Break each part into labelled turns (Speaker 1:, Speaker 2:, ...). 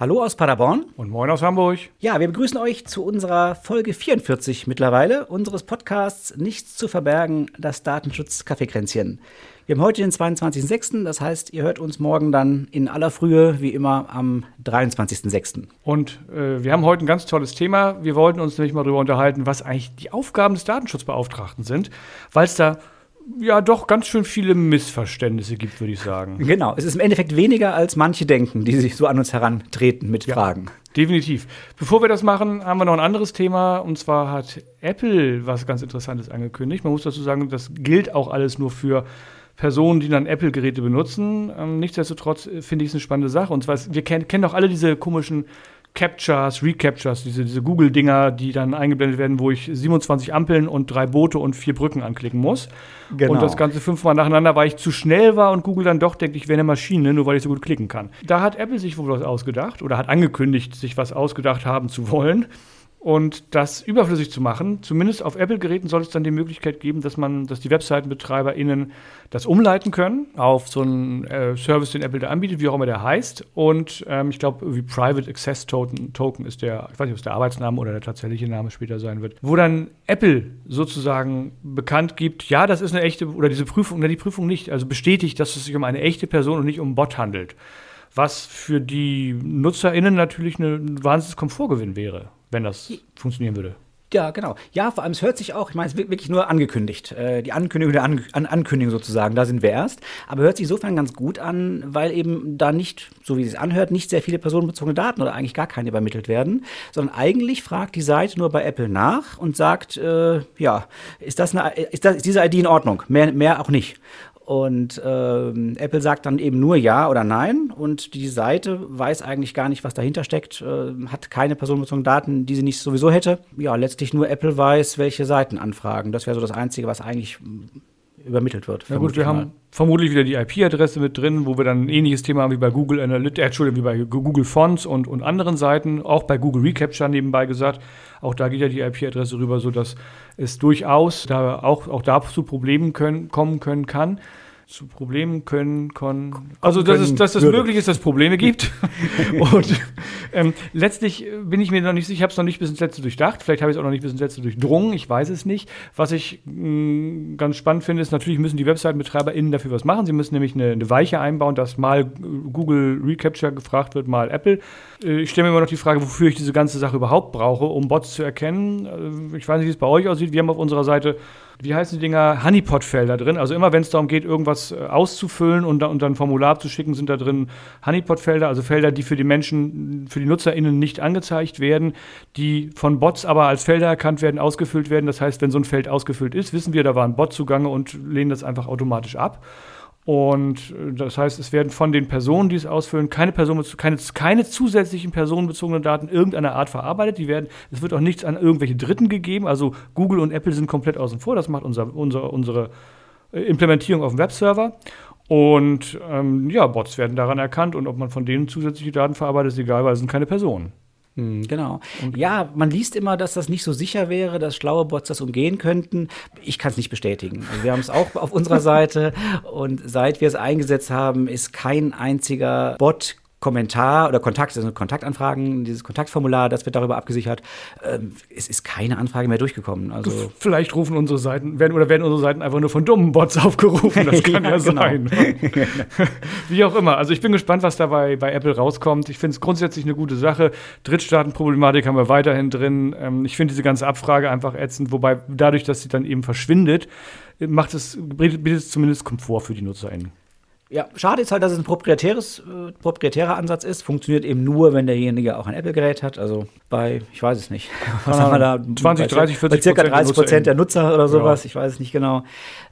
Speaker 1: Hallo aus Paderborn.
Speaker 2: Und moin aus Hamburg.
Speaker 1: Ja, wir begrüßen euch zu unserer Folge 44 mittlerweile unseres Podcasts Nichts zu verbergen, das Datenschutz-Kaffeekränzchen. Wir haben heute den 22.06., das heißt, ihr hört uns morgen dann in aller Frühe, wie immer, am 23.06.
Speaker 2: Und äh, wir haben heute ein ganz tolles Thema. Wir wollten uns nämlich mal darüber unterhalten, was eigentlich die Aufgaben des Datenschutzbeauftragten sind, weil es da ja doch ganz schön viele Missverständnisse gibt, würde ich sagen.
Speaker 1: Genau, es ist im Endeffekt weniger, als manche denken, die sich so an uns herantreten mit
Speaker 2: Ja.
Speaker 1: Fragen.
Speaker 2: Definitiv. Bevor wir das machen, haben wir noch ein anderes Thema. Und zwar hat Apple was ganz Interessantes angekündigt. Man muss dazu sagen, das gilt auch alles nur für Personen, die dann Apple-Geräte benutzen. Ähm, nichtsdestotrotz äh, finde ich es eine spannende Sache. Und zwar, wir kennen, kennen doch alle diese komischen Captures, Recaptures, diese, diese Google-Dinger, die dann eingeblendet werden, wo ich 27 Ampeln und drei Boote und vier Brücken anklicken muss.
Speaker 1: Genau.
Speaker 2: Und das Ganze fünfmal nacheinander, weil ich zu schnell war und Google dann doch denkt, ich wäre eine Maschine, nur weil ich so gut klicken kann. Da hat Apple sich wohl was ausgedacht oder hat angekündigt, sich was ausgedacht haben zu wollen. Und das überflüssig zu machen, zumindest auf Apple-Geräten soll es dann die Möglichkeit geben, dass man, dass die WebseitenbetreiberInnen das umleiten können auf so einen äh, Service, den Apple da anbietet, wie auch immer der heißt. Und ähm, ich glaube, wie Private Access Token, Token ist der, ich weiß nicht, ob es der Arbeitsname oder der tatsächliche Name später sein wird, wo dann Apple sozusagen bekannt gibt, ja, das ist eine echte, oder diese Prüfung, oder die Prüfung nicht, also bestätigt, dass es sich um eine echte Person und nicht um einen Bot handelt. Was für die NutzerInnen natürlich ein wahnsinniges Komfortgewinn wäre, wenn das funktionieren würde.
Speaker 1: Ja, genau. Ja, vor allem, es hört sich auch, ich meine, es wird wirklich nur angekündigt. Äh, die Ankündigung der An An Ankündigung sozusagen, da sind wir erst. Aber hört sich insofern ganz gut an, weil eben da nicht, so wie es anhört, nicht sehr viele personenbezogene Daten oder eigentlich gar keine übermittelt werden, sondern eigentlich fragt die Seite nur bei Apple nach und sagt, äh, ja, ist das, eine, ist das ist diese ID in Ordnung? Mehr, mehr auch nicht. Und ähm, Apple sagt dann eben nur Ja oder Nein. Und die Seite weiß eigentlich gar nicht, was dahinter steckt, äh, hat keine personenbezogenen Daten, die sie nicht sowieso hätte. Ja, letztlich nur Apple weiß, welche Seiten anfragen. Das wäre so das Einzige, was eigentlich übermittelt wird.
Speaker 2: Na gut, wir
Speaker 1: mal.
Speaker 2: haben vermutlich wieder die IP-Adresse mit drin, wo wir dann ein ähnliches Thema haben wie bei Google Analytics, äh, Entschuldigung, wie bei Google Fonts und, und anderen Seiten, auch bei Google Recapture nebenbei gesagt. Auch da geht ja die IP-Adresse rüber, sodass es durchaus da auch, auch da zu Problemen können, kommen können kann. Zu Problemen können, können. Also, dass es, dass es
Speaker 1: würde.
Speaker 2: möglich ist, dass es Probleme gibt. und ähm, letztlich bin ich mir noch nicht sicher, ich habe es noch nicht bis ins Letzte durchdacht. Vielleicht habe ich es auch noch nicht bis ins Letzte durchdrungen. Ich weiß es nicht. Was ich mh, ganz spannend finde, ist, natürlich müssen die WebseitenbetreiberInnen dafür was machen. Sie müssen nämlich eine, eine Weiche einbauen, dass mal Google Recapture gefragt wird, mal Apple. Äh, Ich stelle mir immer noch die Frage, wofür ich diese ganze Sache überhaupt brauche, um Bots zu erkennen. Äh, Ich weiß nicht, wie es bei euch aussieht. Wir haben auf unserer Seite, wie heißen die Dinger, Honeypot-Felder drin. Also immer, wenn es darum geht, irgendwas äh, auszufüllen und, und dann ein Formular zu schicken, sind da drin Honeypot-Felder, also Felder, die für die Menschen, für die NutzerInnen nicht angezeigt werden, die von Bots aber als Felder erkannt werden, ausgefüllt werden. Das heißt, wenn so ein Feld ausgefüllt ist, wissen wir, da war ein Bot zugange und lehnen das einfach automatisch ab. Und äh, das heißt, es werden von den Personen, die es ausfüllen, keine, Person, keine, keine zusätzlichen personenbezogenen Daten irgendeiner Art verarbeitet. Die werden, es wird auch nichts an irgendwelche Dritten gegeben. Also Google und Apple sind komplett außen vor. Das macht unser, unser, unsere äh, Implementierung auf dem Webserver. Und ähm, ja, Bots werden daran erkannt und ob man von denen zusätzliche Daten verarbeitet, ist egal, weil es sind keine Personen.
Speaker 1: Hm, Genau. Ja, man liest immer, dass das nicht so sicher wäre, dass schlaue Bots das umgehen könnten. Ich kann es nicht bestätigen. Also wir haben es auch auf unserer Seite und seit wir es eingesetzt haben, ist kein einziger Bot Kommentar oder Kontakt, also Kontaktanfragen, dieses Kontaktformular, das wird darüber abgesichert. Ähm, es ist keine Anfrage mehr durchgekommen. Also
Speaker 2: Vielleicht rufen unsere Seiten, werden, oder werden unsere Seiten einfach nur von dummen Bots aufgerufen. Das kann ja,
Speaker 1: Ja, genau.
Speaker 2: sein. Wie auch immer. Also ich bin gespannt, was dabei bei Apple rauskommt. Ich finde es grundsätzlich eine gute Sache. Drittstaatenproblematik haben wir weiterhin drin. Ähm, ich finde diese ganze Abfrage einfach ätzend, wobei dadurch, dass sie dann eben verschwindet, macht es, bietet bietet es zumindest Komfort für die NutzerInnen.
Speaker 1: Ja, schade ist halt, dass es ein proprietäres, äh, proprietärer Ansatz ist. Funktioniert eben nur, wenn derjenige auch ein Apple-Gerät hat. Also bei, ich weiß es nicht. Was haben wir da?
Speaker 2: 20, 30, 40
Speaker 1: Bei circa
Speaker 2: Prozent der
Speaker 1: 30 Prozent der Nutzer oder sowas.
Speaker 2: Ja.
Speaker 1: Ich weiß es nicht genau.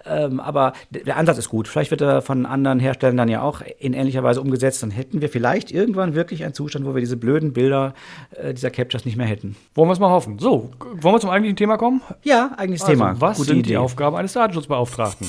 Speaker 1: Ähm, aber der Ansatz ist gut. Vielleicht wird er von anderen Herstellern dann ja auch in ähnlicher Weise umgesetzt. Dann hätten wir vielleicht irgendwann wirklich einen Zustand, wo wir diese blöden Bilder äh, dieser Captures nicht mehr hätten.
Speaker 2: Wollen wir es mal hoffen. So, wollen wir zum eigentlichen Thema kommen?
Speaker 1: Ja, eigentliches
Speaker 2: Also,
Speaker 1: Thema.
Speaker 2: was
Speaker 1: Gute
Speaker 2: sind
Speaker 1: Idee.
Speaker 2: die Aufgaben eines Datenschutzbeauftragten?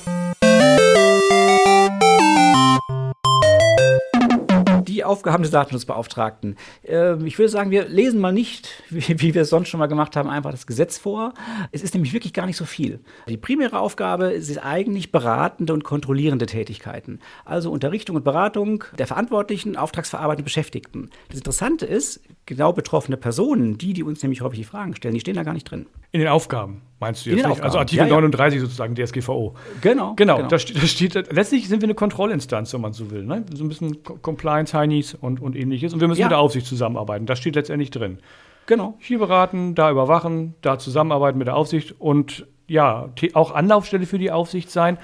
Speaker 1: Die Aufgaben des Datenschutzbeauftragten. Äh, ich würde sagen, wir lesen mal nicht, wie, wie, wir es sonst schon mal gemacht haben, einfach das Gesetz vor. Es ist nämlich wirklich gar nicht so viel. Die primäre Aufgabe ist eigentlich beratende und kontrollierende Tätigkeiten. Also Unterrichtung und Beratung der Verantwortlichen, Auftragsverarbeitenden Beschäftigten. Das Interessante ist, genau betroffene Personen, die, die uns nämlich häufig die Fragen stellen, die stehen da gar nicht drin.
Speaker 2: In den Aufgaben meinst du jetzt nicht? Also Artikel ja, ja. 39 sozusagen DSGVO.
Speaker 1: Genau.
Speaker 2: Genau, genau. Da, steht, da, steht, letztlich sind wir eine Kontrollinstanz, wenn man so will. Ne? So ein bisschen Compliance, Heinis und, und ähnliches. Und wir müssen ja. mit der Aufsicht zusammenarbeiten. Das steht letztendlich drin.
Speaker 1: Genau.
Speaker 2: Hier beraten, da überwachen, da zusammenarbeiten mit der Aufsicht und ja, auch Anlaufstelle für die Aufsicht sein.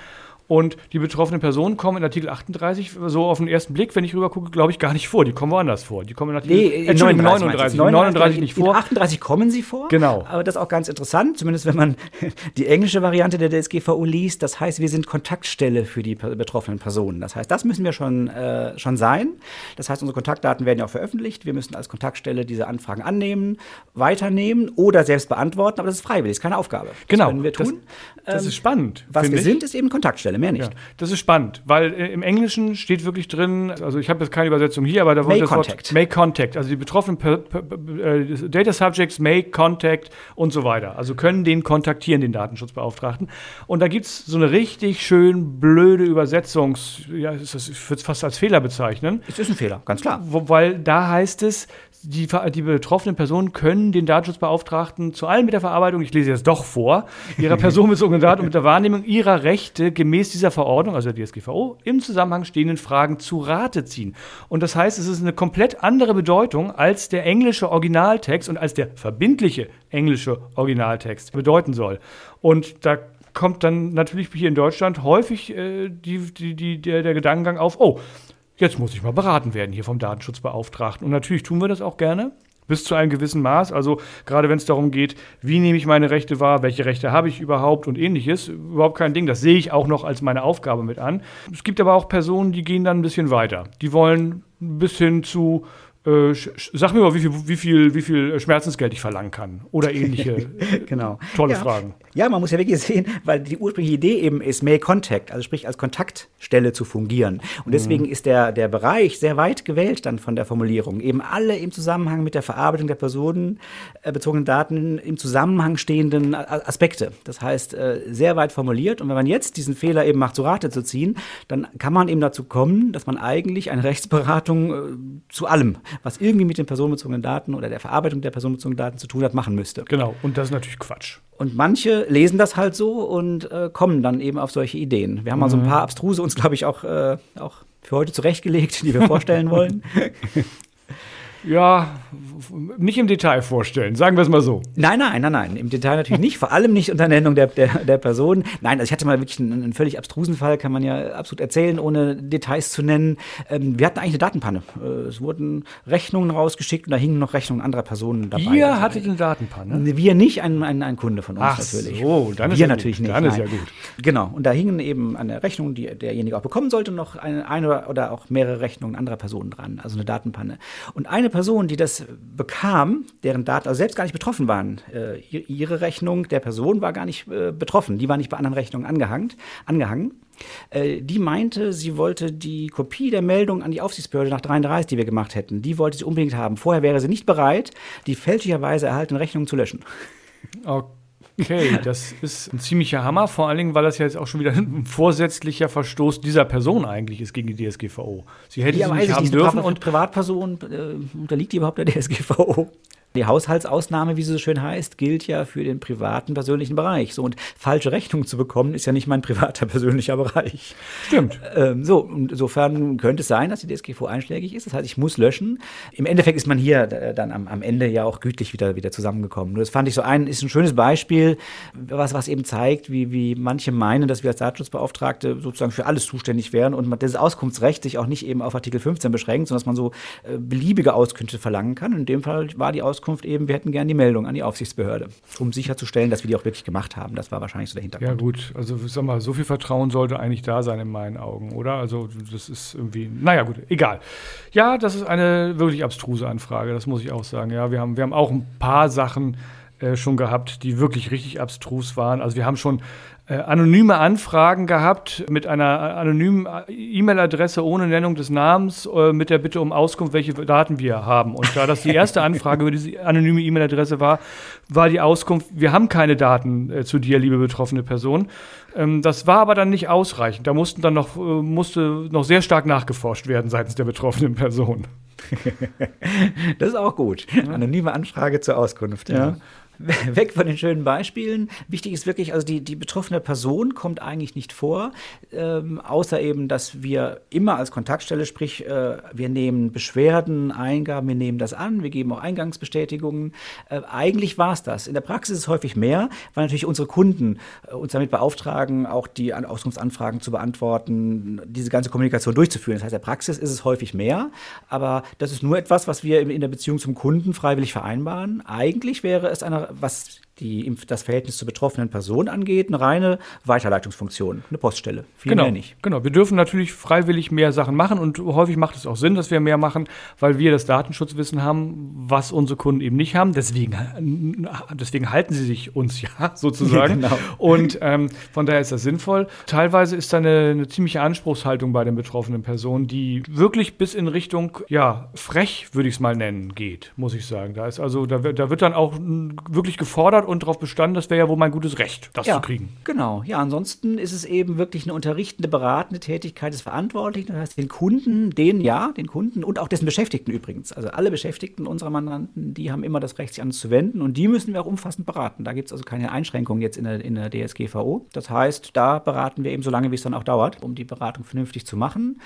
Speaker 2: Und die betroffenen Personen kommen in Artikel 38 so auf den ersten Blick, wenn ich rüber gucke, glaube ich, gar nicht vor. Die kommen woanders vor. Die kommen in Artikel
Speaker 1: nee, in 39,
Speaker 2: 39, 39, 39 nicht vor.
Speaker 1: In 38 kommen sie vor.
Speaker 2: Genau.
Speaker 1: Aber das ist auch ganz interessant, zumindest wenn man die englische Variante der DSGVO liest. Das heißt, wir sind Kontaktstelle für die betroffenen Personen. Das heißt, das müssen wir schon, äh, schon sein. Das heißt, unsere Kontaktdaten werden ja auch veröffentlicht. Wir müssen als Kontaktstelle diese Anfragen annehmen, weiternehmen oder selbst beantworten. Aber das ist freiwillig, das ist keine Aufgabe.
Speaker 2: Genau.
Speaker 1: Das können wir tun.
Speaker 2: Das, das ist spannend.
Speaker 1: Was wir ich. sind, ist eben Kontaktstelle. Stelle, mehr nicht. Ja,
Speaker 2: das ist spannend, weil äh, im Englischen steht wirklich drin, also ich habe jetzt keine Übersetzung hier, aber da
Speaker 1: wurde das contact.
Speaker 2: Wort Make Contact. Also die betroffenen per, per, per, äh, Data Subjects make contact und so weiter. Also können den kontaktieren, den Datenschutzbeauftragten. Und da gibt es so eine richtig schön blöde Übersetzungs, ja, ich würde es fast als Fehler bezeichnen.
Speaker 1: Es ist ein Fehler, ganz klar.
Speaker 2: Wo, weil da heißt es, die, die betroffenen Personen können den Datenschutzbeauftragten zu allem mit der Verarbeitung, ich lese jetzt doch vor, ihrer personenbezogenen Daten und mit der Wahrnehmung ihrer Rechte gemäß dieser Verordnung, also der DSGVO, im Zusammenhang stehenden Fragen zu Rate ziehen. Und das heißt, es ist eine komplett andere Bedeutung als der englische Originaltext und als der verbindliche englische Originaltext bedeuten soll. Und da kommt dann natürlich hier in Deutschland häufig äh, die, die, die, der, der Gedankengang auf, oh, jetzt muss ich mal beraten werden hier vom Datenschutzbeauftragten. Und natürlich tun wir das auch gerne. Bis zu einem gewissen Maß. Also gerade wenn es darum geht, wie nehme ich meine Rechte wahr, welche Rechte habe ich überhaupt und ähnliches. Überhaupt kein Ding. Das sehe ich auch noch als meine Aufgabe mit an. Es gibt aber auch Personen, die gehen dann ein bisschen weiter. Die wollen bis hin zu äh, sag mir mal, wie viel, wie, viel, wie viel Schmerzensgeld ich verlangen kann oder ähnliche
Speaker 1: genau.
Speaker 2: tolle
Speaker 1: ja.
Speaker 2: Fragen.
Speaker 1: Ja, man muss ja wirklich sehen, weil die ursprüngliche Idee eben ist, Make Contact, also sprich als Kontaktstelle zu fungieren. Und deswegen mhm. ist der, der Bereich sehr weit gewählt dann von der Formulierung. Eben alle im Zusammenhang mit der Verarbeitung der personenbezogenen Daten im Zusammenhang stehenden Aspekte. Das heißt, äh, sehr weit formuliert. Und wenn man jetzt diesen Fehler eben macht, zu Rate zu ziehen, dann kann man eben dazu kommen, dass man eigentlich eine Rechtsberatung äh, zu allem was irgendwie mit den personenbezogenen Daten oder der Verarbeitung der personenbezogenen Daten zu tun hat, machen müsste.
Speaker 2: Genau, und das ist natürlich Quatsch.
Speaker 1: Und manche lesen das halt so und äh, kommen dann eben auf solche Ideen. Wir haben mhm. mal so ein paar abstruse uns, glaube ich, auch, äh, auch für heute zurechtgelegt, die wir vorstellen wollen.
Speaker 2: Ja, nicht im Detail vorstellen, sagen wir es mal so.
Speaker 1: Nein, nein, nein, nein, im Detail natürlich nicht, vor allem nicht unter Nennung der, der, der Person. Nein, also ich hatte mal wirklich einen, einen, völlig abstrusen Fall, kann man ja absolut erzählen, ohne Details zu nennen. Ähm, wir hatten eigentlich eine Datenpanne. Äh, es wurden Rechnungen rausgeschickt und da hingen noch Rechnungen anderer Personen dabei.
Speaker 2: Ihr also hattet eine Datenpanne?
Speaker 1: Wir nicht, ein, ein, ein Kunde von uns
Speaker 2: Ach
Speaker 1: natürlich.
Speaker 2: so, dann ist
Speaker 1: wir
Speaker 2: ja
Speaker 1: natürlich
Speaker 2: gut.
Speaker 1: nicht.
Speaker 2: Dann
Speaker 1: nein.
Speaker 2: ist ja gut.
Speaker 1: Genau, und da hingen eben eine Rechnung, die derjenige auch bekommen sollte, noch eine, eine oder auch mehrere Rechnungen anderer Personen dran, also eine Datenpanne. Und eine Person, die das bekam, deren Daten also selbst gar nicht betroffen waren. Äh, ihre Rechnung der Person war gar nicht äh, betroffen, die war nicht bei anderen Rechnungen angehangen. angehangen. Äh, die meinte, sie wollte die Kopie der Meldung an die Aufsichtsbehörde nach 33, die wir gemacht hätten, die wollte sie unbedingt haben. Vorher wäre sie nicht bereit, die fälschlicherweise erhaltene Rechnung zu löschen.
Speaker 2: Okay. Okay, das ist ein ziemlicher Hammer, vor allen Dingen, weil das ja jetzt auch schon wieder ein vorsätzlicher Verstoß dieser Person eigentlich ist gegen die DSGVO.
Speaker 1: Sie hätte ja, sie nicht haben dürfen und Privatperson äh, unterliegt die überhaupt der DSGVO? Die Haushaltsausnahme, wie sie so schön heißt, gilt ja für den privaten persönlichen Bereich. So und falsche Rechnungen zu bekommen, ist ja nicht mein privater persönlicher Bereich.
Speaker 2: Stimmt.
Speaker 1: Ähm, so, insofern könnte es sein, dass die DSGVO einschlägig ist. Das heißt, ich muss löschen. Im Endeffekt ist man hier äh, dann am, am Ende ja auch gütlich wieder, wieder zusammengekommen. Das fand ich so ein, ist ein schönes Beispiel, was, was eben zeigt, wie, wie manche meinen, dass wir als Datenschutzbeauftragte sozusagen für alles zuständig wären und man, dieses Auskunftsrecht sich auch nicht eben auf Artikel 15 beschränkt, sondern dass man so äh, beliebige Auskünfte verlangen kann. In dem Fall war die Aus Auskunft eben, wir hätten gerne die Meldung an die Aufsichtsbehörde, um sicherzustellen, dass wir die auch wirklich gemacht haben. Das war wahrscheinlich so der Hintergrund.
Speaker 2: Ja gut, also sag mal, so viel Vertrauen sollte eigentlich da sein in meinen Augen, oder? Also das ist irgendwie, naja gut, egal. Ja, das ist eine wirklich abstruse Anfrage, das muss ich auch sagen. Ja, wir haben, wir haben auch ein paar Sachen äh, schon gehabt, die wirklich richtig abstrus waren. Also wir haben schon anonyme Anfragen gehabt mit einer anonymen E-Mail-Adresse ohne Nennung des Namens äh, mit der Bitte um Auskunft, welche Daten wir haben. Und da das die erste Anfrage über diese anonyme E-Mail-Adresse war, war die Auskunft, wir haben keine Daten äh, zu dir, liebe betroffene Person. Ähm, das war aber dann nicht ausreichend. Da mussten dann noch, äh, musste noch sehr stark nachgeforscht werden seitens der betroffenen Person.
Speaker 1: das ist auch gut. Anonyme Anfrage zur Auskunft. Ja. ja. weg von den schönen Beispielen. Wichtig ist wirklich, also die, die betroffene Person kommt eigentlich nicht vor, ähm, außer eben, dass wir immer als Kontaktstelle, sprich, äh, wir nehmen Beschwerden, Eingaben, wir nehmen das an, wir geben auch Eingangsbestätigungen. Äh, eigentlich war es das. In der Praxis ist es häufig mehr, weil natürlich unsere Kunden äh, uns damit beauftragen, auch die Auskunftsanfragen zu beantworten, diese ganze Kommunikation durchzuführen. Das heißt, in der Praxis ist es häufig mehr, aber das ist nur etwas, was wir in der Beziehung zum Kunden freiwillig vereinbaren. Eigentlich wäre es eine was die, das Verhältnis zur betroffenen Person angeht, eine reine Weiterleitungsfunktion, eine Poststelle.
Speaker 2: Viel genau, mehr nicht. Genau, wir dürfen natürlich freiwillig mehr Sachen machen und häufig macht es auch Sinn, dass wir mehr machen, weil wir das Datenschutzwissen haben, was unsere Kunden eben nicht haben. Deswegen, deswegen halten sie sich uns ja sozusagen. genau. Und ähm, von daher ist das sinnvoll. Teilweise ist da eine, eine ziemliche Anspruchshaltung bei den betroffenen Personen, die wirklich bis in Richtung, ja, frech, würde ich es mal nennen, geht, muss ich sagen. Da ist also, da, da wird dann auch wirklich gefordert und darauf bestanden, das wäre ja wohl mein gutes Recht, das
Speaker 1: ja,
Speaker 2: zu kriegen.
Speaker 1: Genau, ja, ansonsten ist es eben wirklich eine unterrichtende, beratende Tätigkeit des Verantwortlichen, das heißt den Kunden, den ja, den Kunden und auch dessen Beschäftigten übrigens. Also alle Beschäftigten unserer Mandanten, die haben immer das Recht, sich an uns zu wenden und die müssen wir auch umfassend beraten. Da gibt es also keine Einschränkungen jetzt in der, in der DSGVO. Das heißt, da beraten wir eben so lange, wie es dann auch dauert, um die Beratung vernünftig zu machen.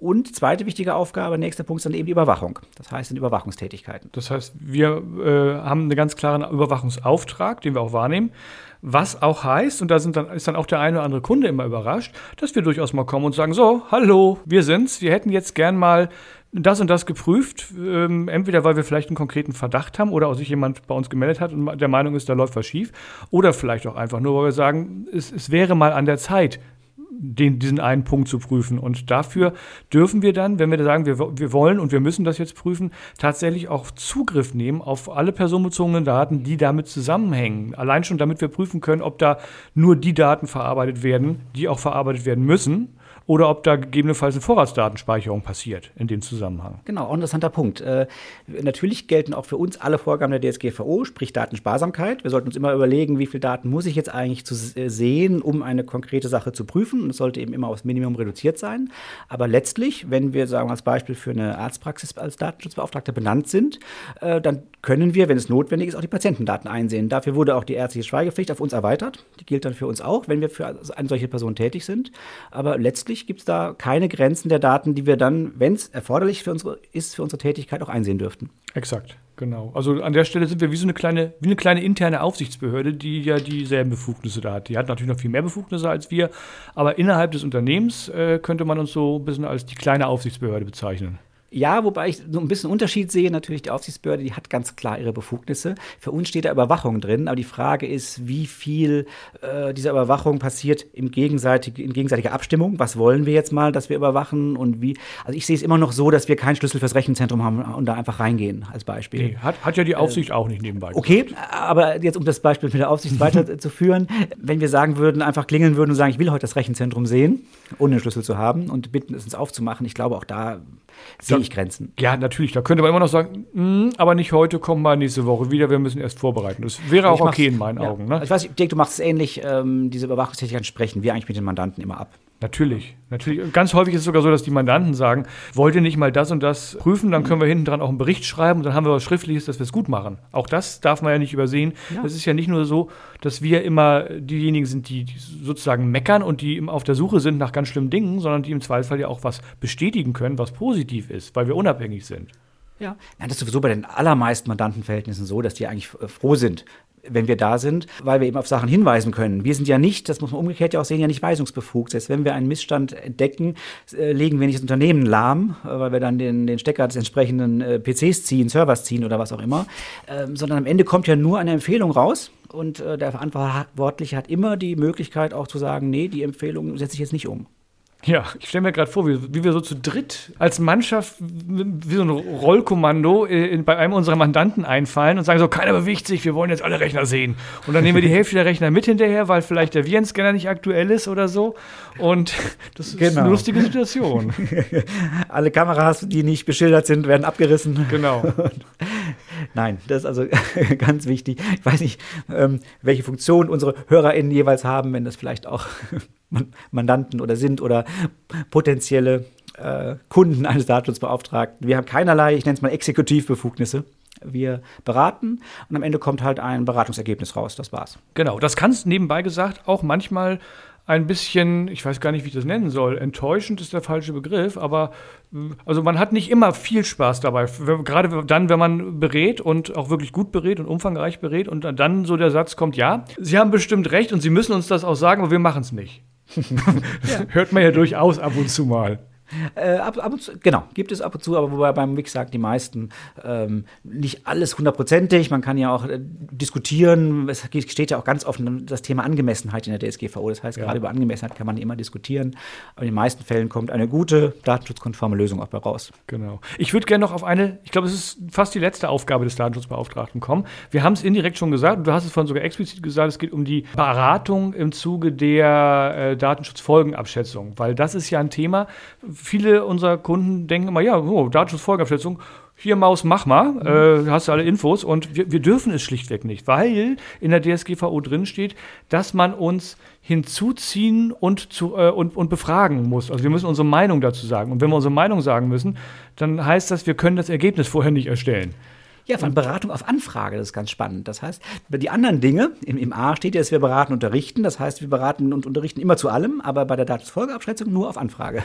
Speaker 1: Und zweite wichtige Aufgabe, nächster Punkt, ist dann eben die Überwachung. Das heißt, sind Überwachungstätigkeiten.
Speaker 2: Das heißt, wir äh, haben einen ganz klaren Überwachungsauftrag, den wir auch wahrnehmen. Was auch heißt, und da dann, ist dann auch der eine oder andere Kunde immer überrascht, dass wir durchaus mal kommen und sagen: So, hallo, wir sind's. Wir hätten jetzt gern mal das und das geprüft. Ähm, entweder weil wir vielleicht einen konkreten Verdacht haben oder auch sich jemand bei uns gemeldet hat und der Meinung ist, da läuft was schief. Oder vielleicht auch einfach nur, weil wir sagen, es, es wäre mal an der Zeit, den, diesen einen Punkt zu prüfen. Und dafür dürfen wir dann, wenn wir sagen, wir, wir wollen und wir müssen das jetzt prüfen, tatsächlich auch Zugriff nehmen auf alle personenbezogenen Daten, die damit zusammenhängen. Allein schon, damit wir prüfen können, ob da nur die Daten verarbeitet werden, die auch verarbeitet werden müssen oder ob da gegebenenfalls eine Vorratsdatenspeicherung passiert in dem Zusammenhang.
Speaker 1: Genau, interessanter Punkt. Äh, natürlich gelten auch für uns alle Vorgaben der DSGVO, sprich Datensparsamkeit. Wir sollten uns immer überlegen, wie viel Daten muss ich jetzt eigentlich zu äh, sehen, um eine konkrete Sache zu prüfen. Und es sollte eben immer aufs Minimum reduziert sein. Aber letztlich, wenn wir, sagen wir als Beispiel für eine Arztpraxis als Datenschutzbeauftragter benannt sind, äh, dann können wir, wenn es notwendig ist, auch die Patientendaten einsehen. Dafür wurde auch die ärztliche Schweigepflicht auf uns erweitert. Die gilt dann für uns auch, wenn wir für eine solche Person tätig sind. Aber letztlich gibt es da keine Grenzen der Daten, die wir dann, wenn es erforderlich für unsere, ist, für unsere Tätigkeit auch einsehen dürften.
Speaker 2: Exakt, genau. Also an der Stelle sind wir wie so eine kleine, wie eine kleine interne Aufsichtsbehörde, die ja dieselben Befugnisse da hat. Die hat natürlich noch viel mehr Befugnisse als wir, aber innerhalb des Unternehmens äh, könnte man uns so ein bisschen als die kleine Aufsichtsbehörde bezeichnen.
Speaker 1: Ja, wobei ich so ein bisschen Unterschied sehe. Natürlich, die Aufsichtsbehörde, die hat ganz klar ihre Befugnisse. Für uns steht da Überwachung drin, aber die Frage ist, wie viel äh, dieser Überwachung passiert im gegenseitig, in gegenseitiger Abstimmung. Was wollen wir jetzt mal, dass wir überwachen und wie? Also ich sehe es immer noch so, dass wir keinen Schlüssel fürs Rechenzentrum haben und da einfach reingehen als Beispiel. Nee,
Speaker 2: hat, hat ja die Aufsicht äh, auch nicht nebenbei.
Speaker 1: Okay, gesagt. aber jetzt um das Beispiel mit der Aufsicht weiterzuführen, wenn wir sagen würden, einfach klingeln würden und sagen, ich will heute das Rechenzentrum sehen, ohne einen Schlüssel zu haben und bitten es uns aufzumachen, ich glaube auch da sehe ich Grenzen.
Speaker 2: Ja, natürlich. Da könnte man immer noch sagen, mm, aber nicht heute, komm mal nächste Woche wieder, wir müssen erst vorbereiten. Das wäre auch okay in meinen ja. Augen. Ne?
Speaker 1: Ich weiß, Dirk, du machst es ähnlich. Ähm, diese Überwachungstätigkeiten sprechen wir eigentlich mit den Mandanten immer ab.
Speaker 2: Natürlich, natürlich. Ganz häufig ist es sogar so, dass die Mandanten sagen, wollt ihr nicht mal das und das prüfen, dann können wir hinten dran auch einen Bericht schreiben und dann haben wir was Schriftliches, dass wir es gut machen. Auch das darf man ja nicht übersehen. Ja. Es ist ja nicht nur so, dass wir immer diejenigen sind, die, sozusagen meckern und die auf der Suche sind nach ganz schlimmen Dingen, sondern die im Zweifelsfall ja auch was bestätigen können, was positiv ist, weil wir unabhängig sind.
Speaker 1: Ja, das ist sowieso bei den allermeisten Mandantenverhältnissen so, dass die eigentlich froh sind, wenn wir da sind, weil wir eben auf Sachen hinweisen können. Wir sind ja nicht, das muss man umgekehrt ja auch sehen, ja nicht weisungsbefugt. Heißt, wenn wir einen Missstand entdecken, äh, legen wir nicht das Unternehmen lahm, äh, weil wir dann den, den Stecker des entsprechenden äh, PCs ziehen, Servers ziehen oder was auch immer, ähm, sondern am Ende kommt ja nur eine Empfehlung raus und der Verantwortliche hat immer die Möglichkeit auch zu sagen, nee, die Empfehlung setze ich jetzt nicht um.
Speaker 2: Ja, ich stelle mir gerade vor, wie, wie, wir so zu dritt als Mannschaft wie so ein Rollkommando in, bei einem unserer Mandanten einfallen und sagen so, keiner bewegt sich, wir wollen jetzt alle Rechner sehen. Und dann nehmen wir die Hälfte der Rechner mit hinterher, weil vielleicht der Virenscanner nicht aktuell ist oder so. Und das ist genau. eine lustige Situation.
Speaker 1: alle Kameras, die nicht beschildert sind, werden abgerissen.
Speaker 2: Genau.
Speaker 1: Nein, das ist also ganz wichtig. Ich weiß nicht, ähm, welche Funktion unsere HörerInnen jeweils haben, wenn das vielleicht auch Mandanten oder sind oder potenzielle äh, Kunden eines Datenschutzbeauftragten. Wir haben keinerlei, ich nenne es mal Exekutivbefugnisse. Wir beraten und am Ende kommt halt ein Beratungsergebnis raus. Das war's.
Speaker 2: Genau, das kann es nebenbei gesagt auch manchmal ein bisschen, ich weiß gar nicht, wie ich das nennen soll, enttäuschend ist der falsche Begriff, aber äh, also man hat nicht immer viel Spaß dabei. Gerade dann, wenn man berät und auch wirklich gut berät und umfangreich berät und dann so der Satz kommt, ja, Sie haben bestimmt recht und Sie müssen uns das auch sagen, aber wir machen es nicht. Hört man ja durchaus ab und zu mal.
Speaker 1: Äh, ab, ab, und zu, genau, gibt es ab und zu, aber wobei beim Mix sagt die meisten ähm, nicht alles hundertprozentig. Man kann ja auch äh, diskutieren. Es steht ja auch ganz offen das Thema Angemessenheit in der DSGVO. Das heißt, ja. gerade über Angemessenheit kann man immer diskutieren. Aber in den meisten Fällen kommt eine gute, datenschutzkonforme Lösung auch bei raus.
Speaker 2: Genau. Ich würde gerne noch auf eine, ich glaube, es ist fast die letzte Aufgabe des Datenschutzbeauftragten kommen. Wir haben es indirekt schon gesagt, und du hast es vorhin sogar explizit gesagt, es geht um die Beratung im Zuge der äh, Datenschutzfolgenabschätzung, weil das ist ja ein Thema, viele unserer Kunden denken immer, ja, oh, Datenschutzfolgenabschätzung, hier Maus, mach mal, mhm. äh, hast du alle Infos und wir, wir, dürfen es schlichtweg nicht, weil in der DSGVO drin steht, dass man uns hinzuziehen und, zu, äh, und, und befragen muss. Also wir müssen unsere Meinung dazu sagen. Und wenn wir unsere Meinung sagen müssen, dann heißt das, wir können das Ergebnis vorher nicht erstellen.
Speaker 1: Ja, von Beratung auf Anfrage, das ist ganz spannend. Das heißt, die anderen Dinge, im, im A steht ja, dass wir beraten und unterrichten. Das heißt, wir beraten und unterrichten immer zu allem, aber bei der Datensfolgeabschätzung nur auf Anfrage.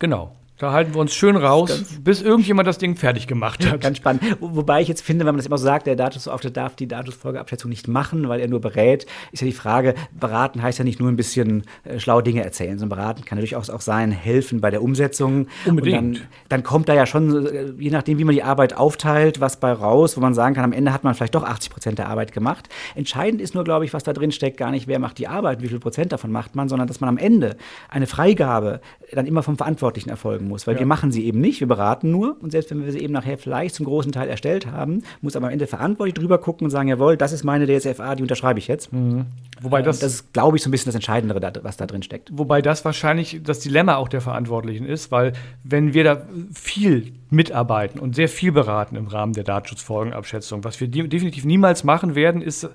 Speaker 2: Genau. Da halten wir uns schön raus, bis irgendjemand das Ding fertig gemacht hat.
Speaker 1: Ganz spannend. Wobei ich jetzt finde, wenn man das immer so sagt, der Datenschutzbeauftragte darf die Datenschutzfolgeabschätzung nicht machen, weil er nur berät, ist ja die Frage, beraten heißt ja nicht nur ein bisschen äh, schlaue Dinge erzählen, sondern beraten kann durchaus auch sein, helfen bei der Umsetzung.
Speaker 2: Unbedingt.
Speaker 1: Und dann, dann kommt da ja schon, äh, je nachdem, wie man die Arbeit aufteilt, was bei raus, wo man sagen kann, am Ende hat man vielleicht doch 80 Prozent der Arbeit gemacht. Entscheidend ist nur, glaube ich, was da drin steckt, gar nicht, wer macht die Arbeit, wie viel Prozent davon macht man, sondern dass man am Ende eine Freigabe dann immer vom Verantwortlichen erfolgen muss, weil ja. wir machen sie eben nicht, wir beraten nur und selbst wenn wir sie eben nachher vielleicht zum großen Teil erstellt haben, muss aber am Ende verantwortlich drüber gucken und sagen, jawohl, das ist meine DSFA, die unterschreibe ich jetzt. Mhm.
Speaker 2: Wobei das,
Speaker 1: das ist, glaube ich, so ein bisschen das Entscheidendere, was da drin steckt.
Speaker 2: Wobei das wahrscheinlich das Dilemma auch der Verantwortlichen ist, weil wenn wir da viel mitarbeiten und sehr viel beraten im Rahmen der Datenschutzfolgenabschätzung, was wir definitiv niemals machen werden, ist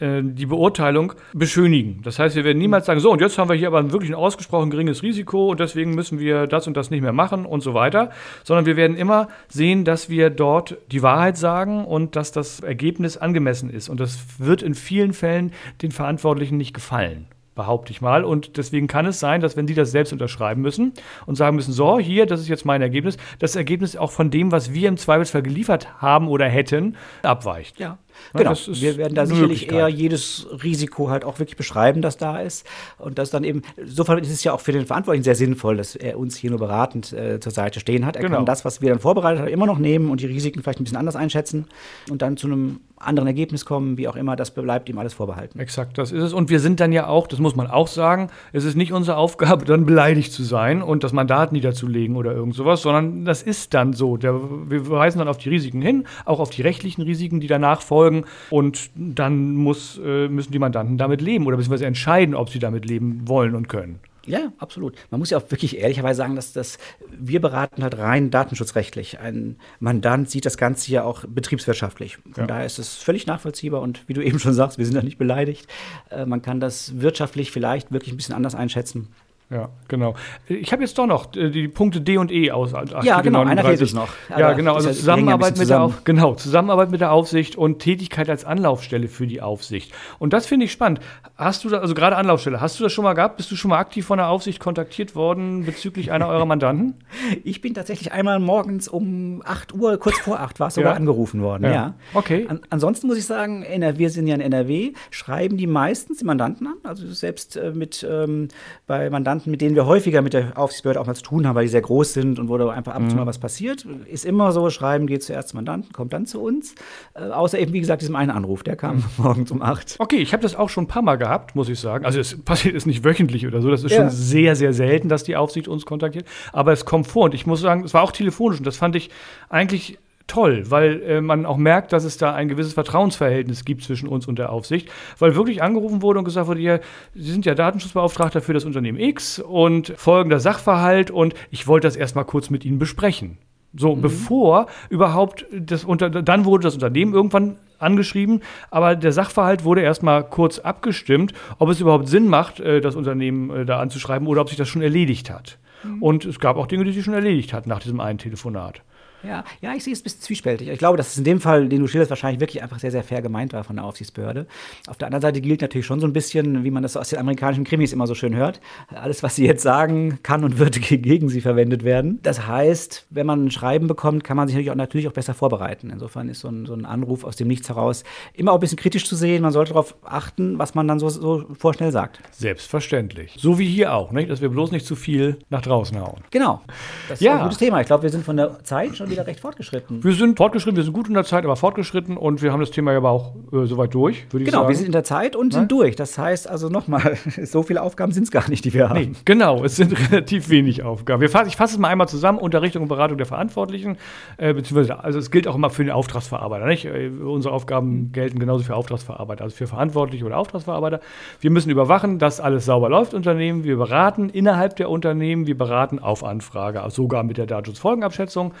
Speaker 2: die Beurteilung beschönigen. Das heißt, wir werden niemals sagen, so, und jetzt haben wir hier aber wirklich ein ausgesprochen geringes Risiko und deswegen müssen wir das und das nicht mehr machen und so weiter, sondern wir werden immer sehen, dass wir dort die Wahrheit sagen und dass das Ergebnis angemessen ist. Und das wird in vielen Fällen den Verantwortlichen nicht gefallen behaupte ich mal. Und deswegen kann es sein, dass wenn Sie das selbst unterschreiben müssen und sagen müssen, so, hier, das ist jetzt mein Ergebnis, das Ergebnis auch von dem, was wir im Zweifelsfall geliefert haben oder hätten, abweicht.
Speaker 1: Ja. Genau, wir werden da sicherlich eher jedes Risiko halt auch wirklich beschreiben, das da ist. Und das dann eben, insofern ist es ja auch für den Verantwortlichen sehr sinnvoll, dass er uns hier nur beratend äh, zur Seite stehen hat. Er genau. kann das, was wir dann vorbereitet haben, immer noch nehmen und die Risiken vielleicht ein bisschen anders einschätzen und dann zu einem anderen Ergebnis kommen, wie auch immer, das bleibt ihm alles vorbehalten.
Speaker 2: Exakt, das ist es. Und wir sind dann ja auch, das muss man auch sagen, es ist nicht unsere Aufgabe, dann beleidigt zu sein und das Mandat niederzulegen oder irgend sowas, sondern das ist dann so. Der, wir weisen dann auf die Risiken hin, auch auf die rechtlichen Risiken, die danach folgen. Und dann muss, äh, müssen die Mandanten damit leben oder beziehungsweise entscheiden, ob sie damit leben wollen und können.
Speaker 1: Ja, absolut. Man muss ja auch wirklich ehrlicherweise sagen, dass das, wir beraten halt rein datenschutzrechtlich. Ein Mandant sieht das Ganze ja auch betriebswirtschaftlich. Von ja. daher ist es völlig nachvollziehbar und wie du eben schon sagst, wir sind da nicht beleidigt. Äh, man kann das wirtschaftlich vielleicht wirklich ein bisschen anders einschätzen.
Speaker 2: Ja, genau. Ich habe jetzt doch noch äh, die Punkte D und E aus.
Speaker 1: Ja, genau, einer fehlt es noch.
Speaker 2: Ja, genau. Also Zusammenarbeit mit, der Auf genau, Zusammenarbeit mit der Aufsicht und Tätigkeit als Anlaufstelle für die Aufsicht. Und das finde ich spannend. Hast du da, also gerade Anlaufstelle, hast du das schon mal gehabt? Bist du schon mal aktiv von der Aufsicht kontaktiert worden bezüglich einer eurer Mandanten?
Speaker 1: Ich bin tatsächlich einmal morgens um 8 Uhr, kurz vor 8 war es sogar ja. angerufen worden. Ja. ja.
Speaker 2: Okay.
Speaker 1: An, ansonsten muss ich sagen, wir sind ja in NRW, schreiben die meistens die Mandanten an. Also selbst äh, mit ähm, bei Mandanten Mandanten, mit denen wir häufiger mit der Aufsichtsbehörde auch mal zu tun haben, weil die sehr groß sind und wo da einfach ab und zu mhm. mal was passiert, ist immer so, schreiben geht zuerst zum Mandanten, kommt dann zu uns. Äh, außer eben, wie gesagt, diesem einen Anruf, der kam mhm. morgens um acht.
Speaker 2: Okay, ich habe das auch schon ein paar Mal gehabt, muss ich sagen. Also es passiert es nicht wöchentlich oder so, das ist ja. schon sehr, sehr selten, dass die Aufsicht uns kontaktiert. Aber es kommt vor und ich muss sagen, es war auch telefonisch und das fand ich eigentlich toll, weil äh, man auch merkt, dass es da ein gewisses Vertrauensverhältnis gibt zwischen uns und der Aufsicht, weil wirklich angerufen wurde und gesagt wurde, ja, Sie sind ja Datenschutzbeauftragter für das Unternehmen X und folgender Sachverhalt und ich wollte das erstmal kurz mit Ihnen besprechen. So, mhm. bevor überhaupt das unter, dann wurde das Unternehmen irgendwann angeschrieben, aber der Sachverhalt wurde erstmal kurz abgestimmt, ob es überhaupt Sinn macht, äh, das Unternehmen äh, da anzuschreiben oder ob sich das schon erledigt hat. Mhm. Und es gab auch Dinge, die sich schon erledigt hatten nach diesem einen Telefonat.
Speaker 1: Ja, ja, ich sehe es ein bisschen zwiespältig. Ich glaube, dass es in dem Fall, den du schilderst, wahrscheinlich wirklich einfach sehr, sehr fair gemeint war von der Aufsichtsbehörde. Auf der anderen Seite gilt natürlich schon so ein bisschen, wie man das aus den amerikanischen Krimis immer so schön hört. Alles, was sie jetzt sagen, kann und wird gegen sie verwendet werden. Das heißt, wenn man ein Schreiben bekommt, kann man sich natürlich auch, natürlich auch besser vorbereiten. Insofern ist so ein, so ein Anruf aus dem Nichts heraus immer auch ein bisschen kritisch zu sehen. Man sollte darauf achten, was man dann so, so vorschnell sagt.
Speaker 2: Selbstverständlich. So wie hier auch, nicht? dass wir bloß nicht zu viel nach draußen hauen.
Speaker 1: Genau. Das ist ja. ein gutes Thema. Ich glaube, wir sind von der Zeit schon wieder recht fortgeschritten.
Speaker 2: Wir sind fortgeschritten, wir sind gut in der Zeit, aber fortgeschritten und wir haben das Thema ja aber auch äh, soweit durch,
Speaker 1: würde ich genau, sagen. Genau, wir sind in der Zeit und Nein? sind durch. Das heißt also nochmal, so viele Aufgaben sind es gar nicht, die wir haben. Nee,
Speaker 2: genau, es sind relativ wenig Aufgaben. Fass, ich fasse es mal einmal zusammen, Unterrichtung und Beratung der Verantwortlichen, äh, beziehungsweise, also es gilt auch immer für den Auftragsverarbeiter. Nicht? Äh, unsere Aufgaben gelten genauso für Auftragsverarbeiter, also für Verantwortliche oder Auftragsverarbeiter. Wir müssen überwachen, dass alles sauber läuft Unternehmen. Wir beraten innerhalb der Unternehmen, wir beraten auf Anfrage, also sogar mit der Datenschutzfolgenabschätzung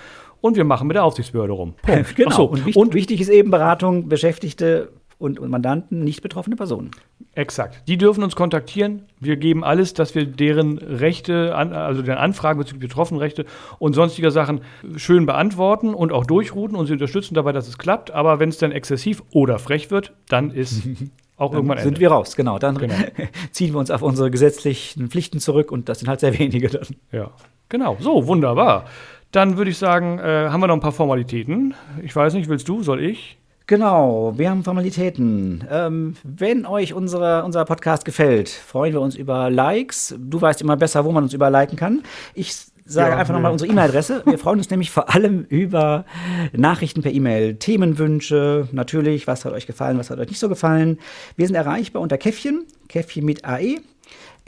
Speaker 2: und wir machen mit der Aufsichtsbehörde rum.
Speaker 1: Punkt. genau. So, und, wichtig, und, wichtig ist eben Beratung, Beschäftigte und, und, Mandanten, nicht betroffene Personen.
Speaker 2: Exakt. Die dürfen uns kontaktieren. Wir geben alles, dass wir deren Rechte, also deren Anfragen bezüglich Betroffenenrechte und sonstiger Sachen schön beantworten und auch durchrouten und sie unterstützen dabei, dass es klappt. Aber wenn es dann exzessiv oder frech wird, dann ist auch dann irgendwann
Speaker 1: sind Ende. wir raus. Genau. Dann genau. ziehen wir uns auf unsere gesetzlichen Pflichten zurück und das sind halt sehr wenige dann.
Speaker 2: Ja. Genau. So, wunderbar. Dann würde ich sagen, äh, haben wir noch ein paar Formalitäten. Ich weiß nicht, willst du, soll ich?
Speaker 1: Genau, wir haben Formalitäten. Ähm, wenn euch unsere, unser Podcast gefällt, freuen wir uns über Likes. Du weißt immer besser, wo man uns überliken kann. Ich sage ja, einfach nochmal unsere E-Mail-Adresse. Wir freuen uns nämlich vor allem über Nachrichten per E-Mail, Themenwünsche, natürlich, was hat euch gefallen, was hat euch nicht so gefallen. Wir sind erreichbar unter Käffchen, Käffchen mit AE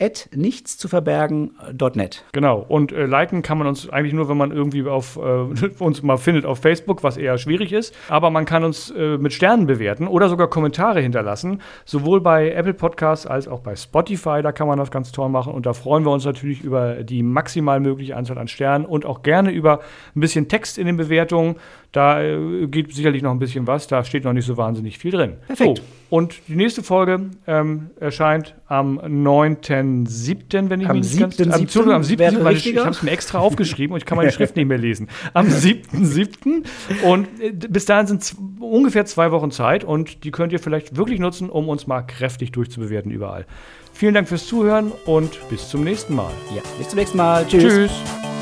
Speaker 1: at nichtszuverbergen.net.
Speaker 2: Genau. Und äh, liken kann man uns eigentlich nur, wenn man irgendwie auf äh, uns mal findet auf Facebook, was eher schwierig ist. Aber man kann uns äh, mit Sternen bewerten oder sogar Kommentare hinterlassen, sowohl bei Apple Podcasts als auch bei Spotify. Da kann man das ganz toll machen. Und da freuen wir uns natürlich über die maximal mögliche Anzahl an Sternen und auch gerne über ein bisschen Text in den Bewertungen. Da äh, geht sicherlich noch ein bisschen was. Da steht noch nicht so wahnsinnig viel drin.
Speaker 1: Perfekt.
Speaker 2: So, und die nächste Folge ähm, erscheint am 9.7., wenn ich
Speaker 1: am
Speaker 2: mich
Speaker 1: nicht ganz... Am 7.7.,
Speaker 2: am 7. weil ich, ich habe es mir extra aufgeschrieben und ich kann meine Schrift nicht mehr lesen. Am 7.7. Und äh, bis dahin sind ungefähr zwei Wochen Zeit und die könnt ihr vielleicht wirklich nutzen, um uns mal kräftig durchzubewerten überall. Vielen Dank fürs Zuhören und bis zum nächsten Mal.
Speaker 1: Ja, bis zum nächsten Mal. Tschüss. Tschüss.